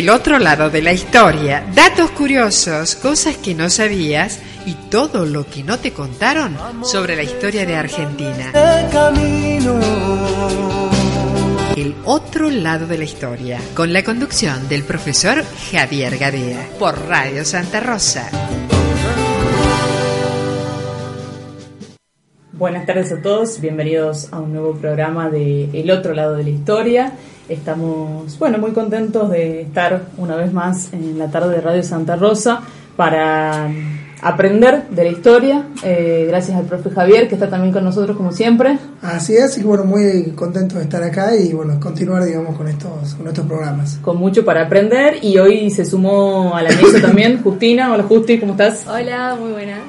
El otro lado de la historia, datos curiosos, cosas que no sabías y todo lo que no te contaron sobre la historia de Argentina. El otro lado de la historia, con la conducción del profesor Javier Gadea, por Radio Santa Rosa. Buenas tardes a todos, bienvenidos a un nuevo programa de El otro lado de la historia. Estamos, bueno, muy contentos de estar una vez más en la tarde de Radio Santa Rosa para aprender de la historia, eh, gracias al profe Javier, que está también con nosotros como siempre. Así es, y bueno, muy contento de estar acá y bueno, continuar, digamos, con estos, con estos programas. Con mucho para aprender y hoy se sumó a la mesa también Justina. Hola Justi, ¿cómo estás? Hola, muy buenas.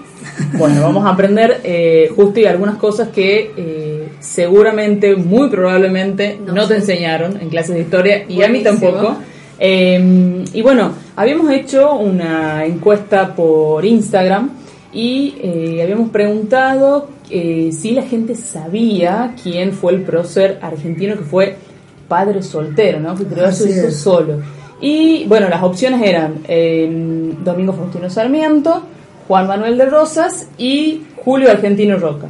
Bueno, vamos a aprender, eh, Justi, algunas cosas que eh, seguramente, muy probablemente, no, te enseñaron en clases de historia y a mí tampoco. Eh, y bueno, habíamos hecho una encuesta por Instagram y eh, habíamos preguntado eh, si la gente sabía quién fue el prócer argentino que fue padre soltero, ¿no? Que creó su hijo solo. Y bueno, las opciones eran eh, Domingo Faustino Sarmiento, Juan Manuel de Rosas y Julio Argentino Roca.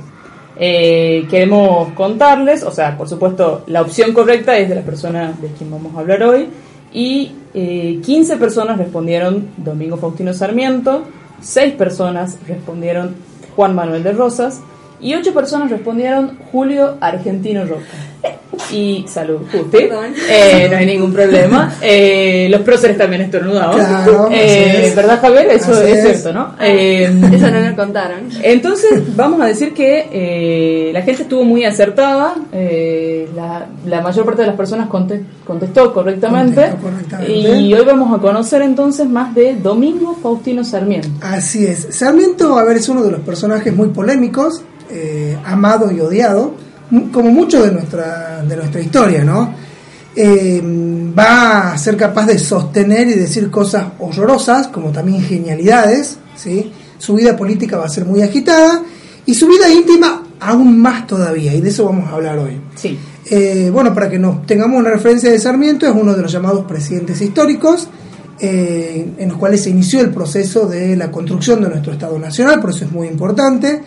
Eh, queremos contarles, o sea, por supuesto, la opción correcta es de la persona de quien vamos a hablar hoy. Y eh, 15 personas respondieron Domingo Faustino Sarmiento, 6 personas respondieron Juan Manuel de Rosas y 8 personas respondieron Julio Argentino Roca. Y salud, Justi. Eh, no hay ningún problema. Eh, los próceres también estornudaban. Claro, Eh, es. ¿Verdad, Javier? Eso es, es. cierto, ¿no? Eh, Eso no nos contaron. entonces, vamos a decir que eh, la gente estuvo muy acertada, eh, la, la mayor parte de las personas conte- contestó correctamente, Contestó correctamente. y hoy vamos a conocer entonces más de Domingo Faustino Sarmiento. Así es. Sarmiento, a ver, es uno de los personajes muy polémicos, eh, amado y odiado, como mucho de nuestra, de nuestra historia, ¿no? Eh, va a ser capaz de sostener y decir cosas horrorosas, como también genialidades, ¿sí? Su vida política va a ser muy agitada y su vida íntima aún más todavía, y de eso vamos a hablar hoy. Sí, Eh, bueno, para que nos tengamos una referencia de Sarmiento, es uno de los llamados presidentes históricos, eh, en los cuales se inició el proceso de la construcción de nuestro Estado Nacional, por eso es muy importante,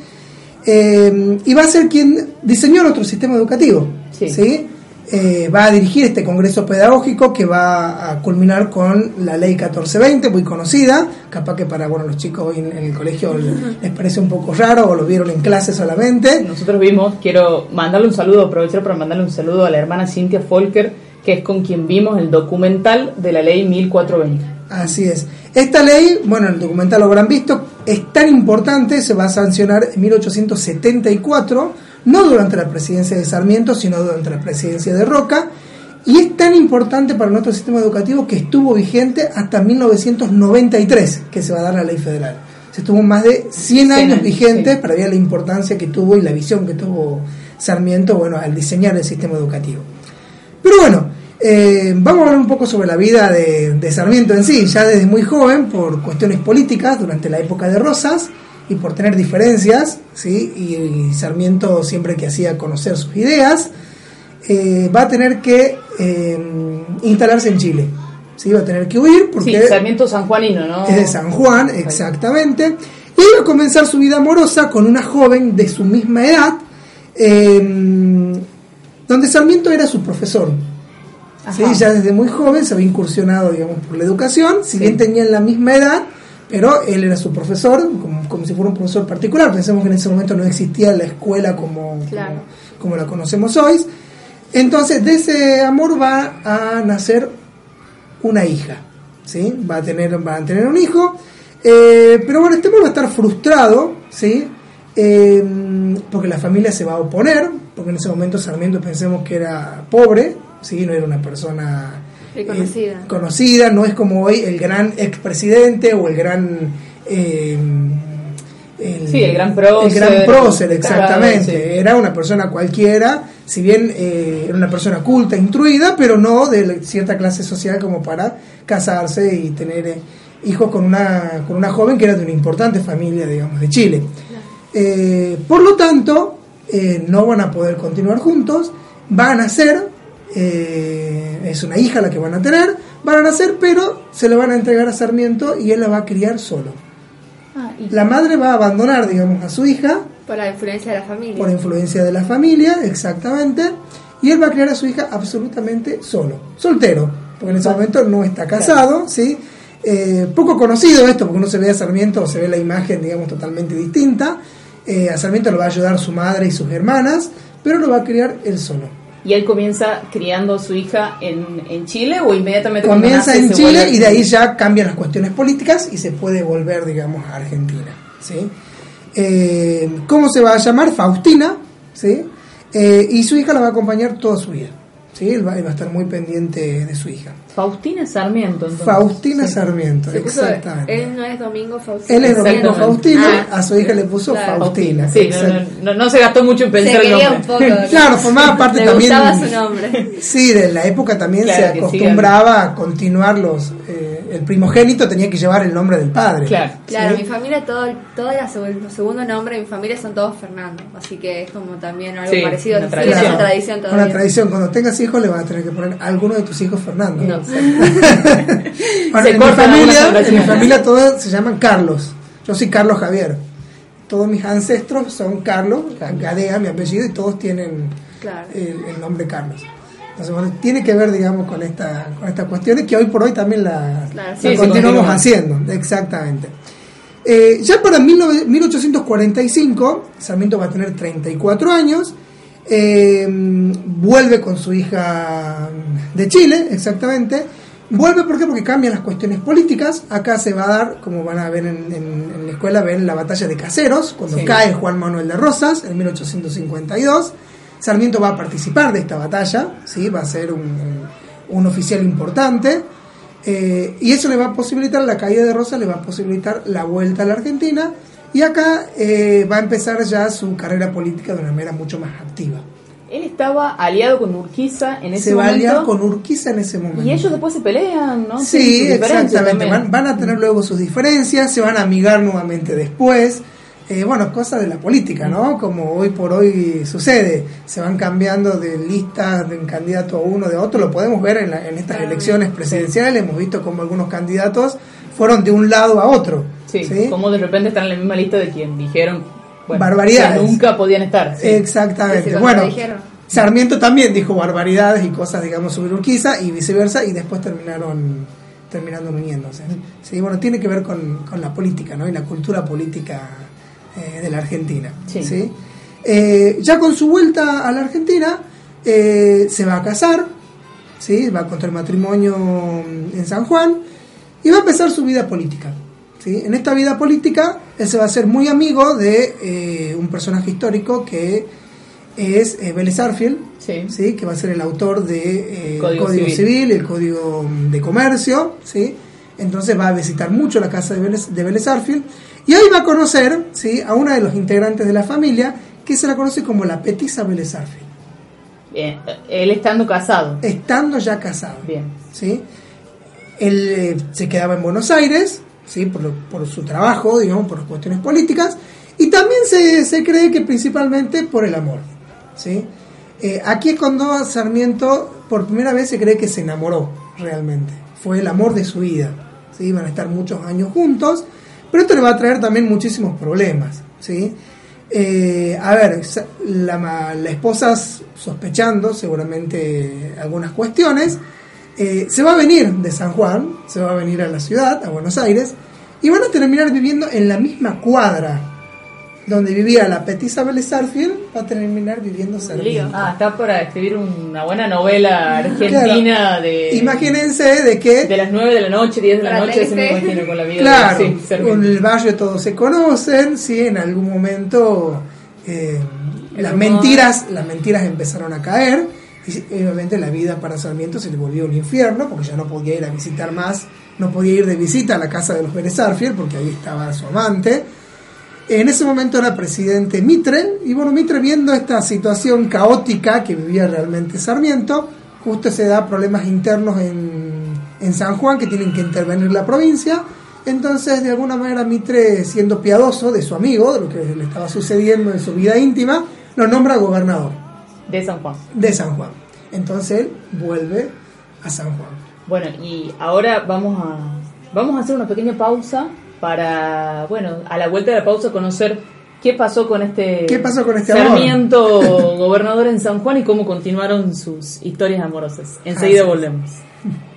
Eh, y va a ser quien diseñó nuestro sistema educativo. Sí. ¿sí? Eh, va a dirigir este congreso pedagógico que va a culminar con la ley 1420, muy conocida, capaz que para bueno, los chicos hoy en, en el colegio les parece un poco raro o lo vieron en clase solamente. nosotros vimos, quiero mandarle un saludo, aprovechar para mandarle un saludo a la hermana Cintia Folker, que es con quien vimos el documental de la ley 1420. Así es. Esta ley, bueno, el documental lo habrán visto, es tan importante, se va a sancionar en 1874, no durante la presidencia de Sarmiento, sino durante la presidencia de Roca, y es tan importante para nuestro sistema educativo que estuvo vigente hasta 1993, que se va a dar la ley federal. Se estuvo más de 100 años vigente sí. para ver la importancia que tuvo y la visión que tuvo Sarmiento, bueno, al diseñar el sistema educativo. Pero bueno, eh, vamos a hablar un poco sobre la vida de, de Sarmiento en sí, ya desde muy joven, por cuestiones políticas, durante la época de Rosas, y por tener diferencias, ¿sí? y, y Sarmiento siempre que hacía conocer sus ideas, eh, va a tener que eh, instalarse en Chile. ¿sí? Va a tener que huir porque Sí, Sarmiento Sanjuanino, ¿no? es de San Juan, exactamente. Y iba a comenzar su vida amorosa con una joven de su misma edad, eh, donde Sarmiento era su profesor. ¿Sí? Ya desde muy joven se había incursionado, digamos, por la educación, si bien tenían la misma edad, pero él era su profesor, como, como si fuera un profesor particular. Pensemos que en ese momento no existía la escuela como, Claro. como, como la conocemos hoy. Entonces, de ese amor va a nacer una hija, ¿sí? Va a tener, va a tener un hijo, eh, pero bueno, este amor va a estar frustrado, ¿sí? Eh, porque la familia se va a oponer, porque en ese momento Sarmiento pensemos que era pobre, ¿sí? No era una persona eh, Reconocida. conocida, no es como hoy el gran expresidente o el gran... eh, Sí, el gran prócer, el gran prócer, el exactamente. claro, sí. Era una persona cualquiera, si bien eh, era una persona culta, instruida, pero no de cierta clase social como para casarse y tener eh, hijos con una, con una joven que era de una importante familia, digamos, de Chile. Eh, por lo tanto, eh, no van a poder continuar juntos, van a ser, eh, es una hija la que van a tener, van a nacer, pero se lo van a entregar a Sarmiento y él la va a criar solo. Ah, La madre va a abandonar, digamos, a su hija Por la influencia de la familia. por influencia de la familia, exactamente, y él va a criar a su hija absolutamente solo, soltero, porque en ese momento no está casado, ¿sí? Eh, poco conocido esto, porque uno se ve a Sarmiento, se ve la imagen, digamos, totalmente distinta. Eh, a Sarmiento lo va a ayudar su madre y sus hermanas, pero lo va a criar él solo. ¿Y él comienza criando a su hija en, en Chile o inmediatamente Comienza en Chile vuelve- y de ahí ya cambian las cuestiones políticas y se puede volver, digamos, a Argentina. ¿sí? Eh, ¿Cómo se va a llamar? Faustina. ¿sí? Eh, y su hija la va a acompañar toda su vida. ¿sí? Él, va, él va a estar muy pendiente de su hija. Faustina Sarmiento. entonces. Faustina Sí. Sarmiento, Se puso- exactamente. él no es Domingo Faustino. Él es Domingo. Faustino, Ah, a su hija le puso claro. Faustina. Sí, no, exact- no, no, no se gastó mucho en Se pensar el quería un nombre. poco. Claro, formaba parte Le también. gustaba su nombre. Sí, de la época también Claro, se acostumbraba a continuar los. eh, el primogénito tenía que llevar el nombre del padre. Claro. Claro, mi familia, todo, todo era segundo, segundo nombre, mi familia son todos Fernando, así que es como también algo Sí, parecido, una tradición. esa tradición Una todavía. tradición, cuando tengas hijos le vas a tener que poner a alguno de tus hijos Fernando. No. Bueno, en, mi familia, en mi familia todos se llaman Carlos. Yo soy Carlos Javier. Todos mis ancestros son Carlos, Gadea, mi apellido, y todos tienen Claro. el, el nombre Carlos. Entonces, bueno, tiene que ver, digamos, con esta con estas cuestiones que hoy por hoy también la, Claro, la sí, continuamos continúa. haciendo. Exactamente. Eh, ya para 19- 1845, Sarmiento va a tener 34 años, eh, vuelve con su hija de Chile, exactamente. Vuelve ¿por qué? porque cambian las cuestiones políticas. Acá se va a dar, como van a ver en, en- en la escuela, ven la batalla de Caseros, cuando Sí. cae Juan Manuel de Rosas en 1852. Sarmiento va a participar de esta batalla, ¿sí? va a ser un, un oficial importante. Eh, y eso le va a posibilitar, la caída de Rosas le va a posibilitar la vuelta a la Argentina. Y acá eh, va a empezar ya su carrera política de una manera mucho más activa. Él estaba aliado con Urquiza en ese Se va a momento. aliar con Urquiza en ese momento. Y ellos después se pelean, ¿no? Sí, exactamente. Van, van a tener luego sus diferencias, se van a amigar nuevamente después. Eh, bueno, cosas de la política, ¿no? Como hoy por hoy sucede. Se van cambiando de listas de un candidato a uno de otro. Lo podemos ver en, la- en estas elecciones presidenciales. Hemos visto como algunos candidatos fueron de un lado a otro. Sí, ¿sí? como de repente están en la misma lista de quien dijeron bueno, Barbaridades. que nunca podían estar. sí. Exactamente. Bueno. Sarmiento también dijo barbaridades y cosas, digamos, sobre Urquiza y viceversa, y después terminaron terminando uniéndose. Sí, bueno, tiene que ver con, con la política, ¿no? Y la cultura política eh, de la Argentina. Sí. ¿sí? Eh, ya con su vuelta a la Argentina, eh, se va a casar, ¿sí? Va a contraer matrimonio en San Juan y va a empezar su vida política. ¿sí? En esta vida política, él se va a hacer muy amigo de eh, un personaje histórico que es eh, Vélez Arfield, Sí. ¿sí? que va a ser el autor de eh, Código Código, Civil. Civil. el Código de Comercio, ¿sí? entonces va a visitar mucho la casa de Vélez, de Vélez Arfield y ahí va a conocer ¿sí? a una de los integrantes de la familia que se la conoce como la petiza Vélez Arfield, Bien, él estando casado. estando ya casado. Bien. ¿sí? Él eh, se quedaba en Buenos Aires, ¿sí? por, lo- por su trabajo, digamos, por cuestiones políticas, y también se, se cree que principalmente por el amor. ¿sí? Eh, aquí es cuando Sarmiento por primera vez se cree que se enamoró realmente. Fue el amor de su vida. ¿sí? Van a estar muchos años juntos, pero esto le va a traer también muchísimos problemas. ¿sí? Eh, a ver, la, la esposa sospechando seguramente algunas cuestiones, eh, se va a venir de San Juan, se va a venir a la ciudad, a Buenos Aires, y van a terminar viviendo en la misma cuadra donde vivía la petiza Vélez Arfield, va a terminar viviendo Sarmiento. Ah, está para escribir una buena novela argentina de, Imagínense de que de las 9 de la noche, 10 de la noche, se me imagino con la vida Claro, de sí, en el barrio todos se conocen, sí, en algún momento eh, las mentiras, las mentiras empezaron a caer obviamente la vida para Sarmiento se le volvió un infierno porque ya no podía ir a visitar más, no podía ir de visita a la casa de los Vélez Arfield porque ahí estaba su amante. En ese momento era presidente Mitre y bueno, Mitre viendo esta situación caótica que vivía realmente Sarmiento, justo se da problemas internos en, en San Juan que tienen que intervenir la provincia. Entonces, de alguna manera, Mitre, siendo piadoso de su amigo, de lo que le estaba sucediendo en su vida íntima, lo nombra gobernador De San Juan. de San Juan. Entonces él vuelve a San Juan. Bueno, y ahora vamos a, vamos a hacer una pequeña pausa para, bueno, a la vuelta de la pausa conocer qué pasó con este, ¿Qué pasó con este amor? Sarmiento gobernador en San Juan y cómo continuaron sus historias amorosas. Enseguida Así volvemos.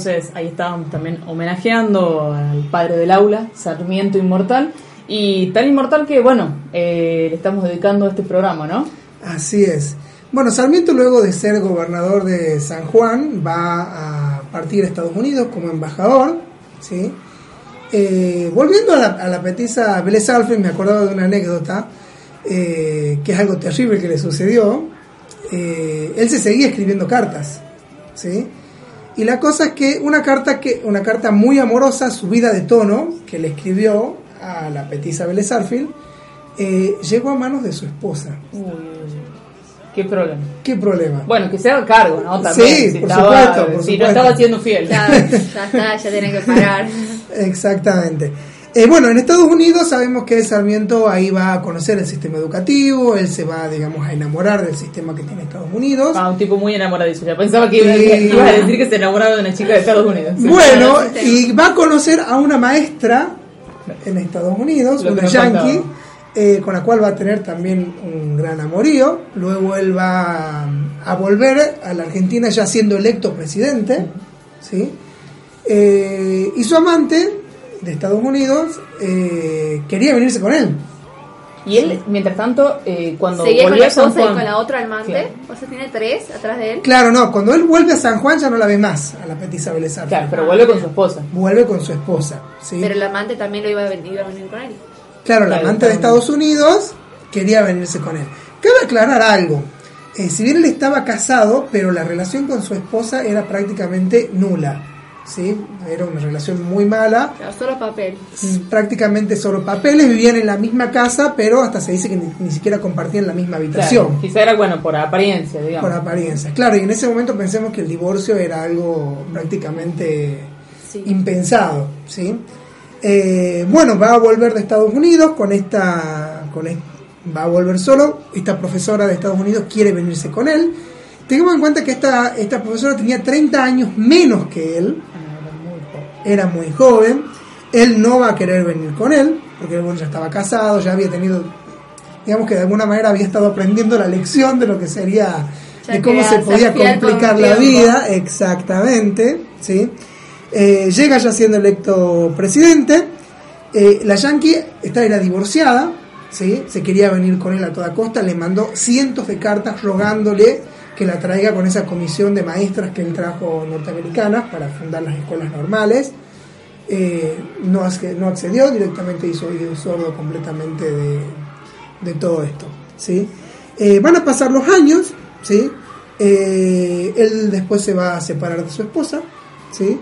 entonces ahí estábamos también homenajeando al padre del aula, Sarmiento Inmortal, y tan inmortal que, bueno, eh, le estamos dedicando este programa, ¿no? Así es. Bueno, Sarmiento luego de ser gobernador de San Juan va a partir a Estados Unidos como embajador, ¿sí? Eh, volviendo a la, a la Alfred, me acordaba de una anécdota eh, que es algo terrible que le sucedió. Él se seguía escribiendo cartas, ¿sí? Y la cosa es que una carta que una carta muy amorosa, subida de tono, que le escribió a la petiza Vélez Arfield, eh, llegó a manos de su esposa. Qué problema. ¿Qué problema? Bueno, que se haga cargo, ¿no? También, Sí, si por estaba- supuesto, por si no estaba siendo fiel. Ya, ya está, ya tiene que parar. Exactamente. Eh, bueno, en Estados Unidos sabemos que Sarmiento ahí va a conocer el sistema educativo, él se va, digamos, a enamorar del sistema que tiene Estados Unidos. Ah, un tipo muy enamoradizo. Ya pensaba que iba, a decir que se enamoraba de una chica de Estados Unidos. Bueno, y va a conocer a una maestra en Estados Unidos, una yankee, eh, con la cual va a tener también un gran amorío. Luego él va a volver a la Argentina ya siendo electo presidente, ¿sí? Eh, y su amante de Estados Unidos eh, quería venirse con él. Y él, mientras tanto, eh, cuando Seguía con volvió la a San esposa y Juan... con la otra amante. O sea, tiene tres atrás de él. Claro, no, cuando él vuelve a San Juan ya no la ve más a la Vélez Arfield. Claro, pero vuelve con su esposa. Vuelve con su esposa, ¿sí? Pero el amante también lo iba a venir, iba a venir con él. Claro, la Claro, amante de. Estados Unidos quería venirse con él. Cabe aclarar algo. Eh, si bien él estaba casado, pero la relación con su esposa era prácticamente nula. ¿Sí? Era una relación muy mala. Claro, solo papel. Prácticamente solo papeles, vivían en la misma casa, pero hasta se dice que ni, ni siquiera compartían la misma habitación. Claro, quizá era, bueno, por apariencia, digamos. Por apariencia. Claro, y en ese momento pensemos que el divorcio era algo prácticamente Sí. impensado, ¿sí? Eh, bueno, va a volver de Estados Unidos con esta, con va a volver solo. Esta profesora de Estados Unidos quiere venirse con él. Tengamos en cuenta que esta, esta profesora tenía 30 años menos que él, era muy joven. Él no va a querer venir con él, porque él bueno, ya estaba casado, ya había tenido, digamos que de alguna manera había estado aprendiendo la lección de lo que sería, Ya de cómo se podía complicar la vida, exactamente, ¿sí? Eh, llega ya siendo electo presidente. Eh, la Yankee esta era divorciada, ¿sí? se quería venir con él a toda costa, le mandó cientos de cartas rogándole que la traiga con esa comisión de maestras que él trajo norteamericanas para fundar las escuelas normales. Eh, no, no accedió, directamente hizo oído sordo completamente de, de todo esto. ¿sí? Eh, van a pasar los años, ¿sí? Eh, él después se va a separar de su esposa, ¿sí?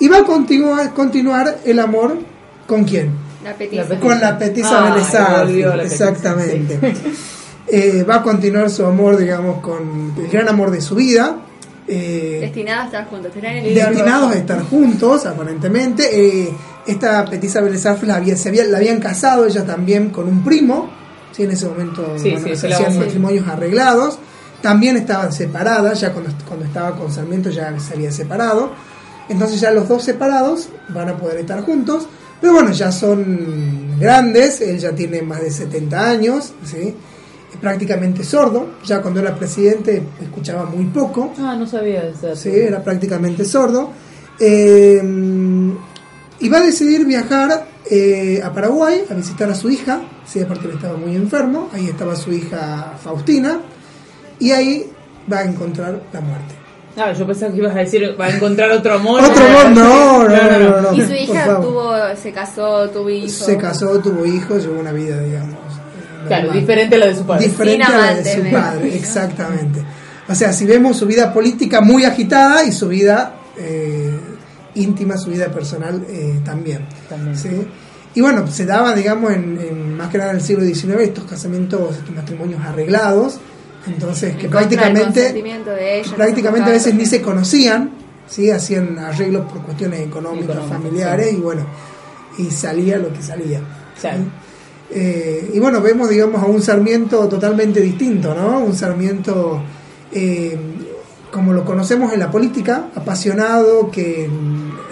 y va a continuar, continuar el amor con quién? La petiza. Con la petiza Ah, exactamente. Eh, va a continuar su amor, digamos, con el gran amor de su vida. eh, Destinados a estar juntos. El destinados a estar juntos, aparentemente. Eh, esta petiza Vélez Arfield la, había- se había- la habían casado ella también con un primo. ¿sí? En ese momento Sí, bueno, sí, se hacían matrimonios arreglados. También estaban separadas, ya cuando, cuando estaba con Sarmiento ya se había separado. Entonces ya los dos separados van a poder estar juntos. Pero bueno, ya son grandes, él ya tiene más de 70 años, ¿sí? Prácticamente sordo, ya cuando era presidente escuchaba muy poco, Ah, no sabía de eso. Sí, era prácticamente sordo. Eh, y va a decidir viajar eh, a Paraguay a visitar a su hija. Sí, aparte él estaba muy enfermo. Ahí estaba su hija Faustina. Y ahí va a encontrar la muerte. Ah, yo pensaba que ibas a decir, va a encontrar otro amor. Otro amor, no, no, no, no. no, Y su hija tuvo, se casó, tuvo hijos. Se casó, tuvo hijos, llevó una vida, digamos. Claro, diferente a la de su padre. diferente Sin a la de su padre, exactamente. O sea, si vemos su vida política muy agitada y su vida eh, íntima, su vida personal eh, también. También. ¿sí? Y bueno, se daba, digamos, en, en- más que nada en el siglo XIX, estos casamientos, estos matrimonios arreglados, entonces que prácticamente, de ella, prácticamente a veces ni se conocían, ¿sí? hacían arreglos por cuestiones económicas, Económicas, familiares, sí. y bueno, y salía lo que salía. ¿sí? Eh, y bueno, vemos, digamos, a un Sarmiento totalmente distinto, ¿no? Un Sarmiento eh, como lo conocemos en la política, apasionado, que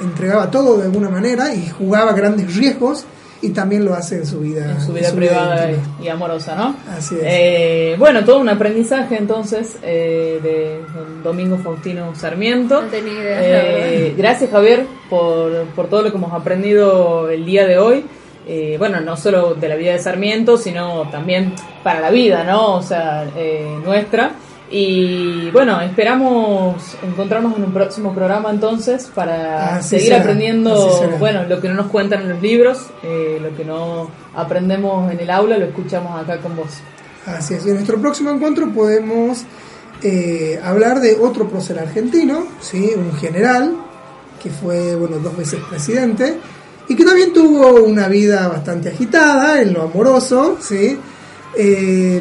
entregaba todo de alguna manera y jugaba grandes riesgos y también lo hace en su vida, en su vida en su privada y, amorosa, ¿no? Así es. Eh, bueno, todo un aprendizaje entonces eh, de Domingo Faustino Sarmiento. No tenía idea, Eh, gracias Javier por, por todo lo que hemos aprendido el día de hoy. Eh, bueno, no solo de la vida de Sarmiento, sino también para la vida, ¿no? O sea, eh, nuestra. Y bueno, esperamos encontrarnos en un próximo programa entonces para Así seguir será, aprendiendo, bueno, lo que no nos cuentan en los libros, eh, lo que no aprendemos en el aula, lo escuchamos acá con vos. Así es. Y en nuestro próximo encuentro podemos eh, hablar de otro prócer argentino, ¿sí? un general, que fue bueno, dos veces presidente, y que también tuvo una vida bastante agitada en lo amoroso, ¿sí? Eh,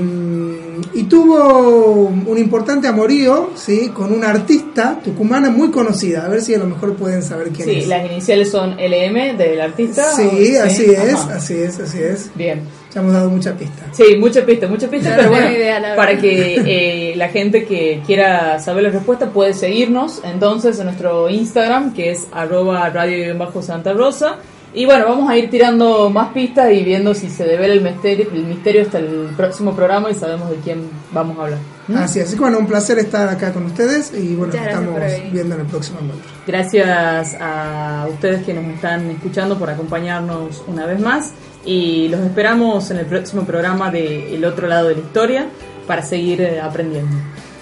y tuvo un importante amorío ¿sí? con una artista tucumana muy conocida. A ver si a lo mejor pueden saber quién Sí, es. las iniciales son LM del artista. Sí, ¿o? así es, Ajá. así es, así es. Bien. Ya hemos dado mucha pista. Sí, mucha pista, mucha pista, No pero bueno, idea, para que eh, la gente que quiera saber la respuesta puede seguirnos entonces en nuestro Instagram, que es arroba radio-santa rosa. Y bueno, vamos a ir tirando más pistas y viendo si se devela el misterio, el misterio hasta el próximo programa y sabemos de quién vamos a hablar. ¿Mm? Así es, así que bueno, un placer estar acá con ustedes y bueno, Muchas estamos viendo en el próximo encuentro. Gracias a ustedes que nos están escuchando por acompañarnos una vez más y los esperamos en el próximo programa de El otro lado de la historia para seguir aprendiendo.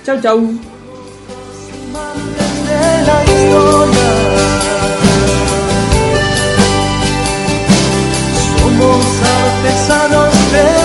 Chau, chau. esa noche.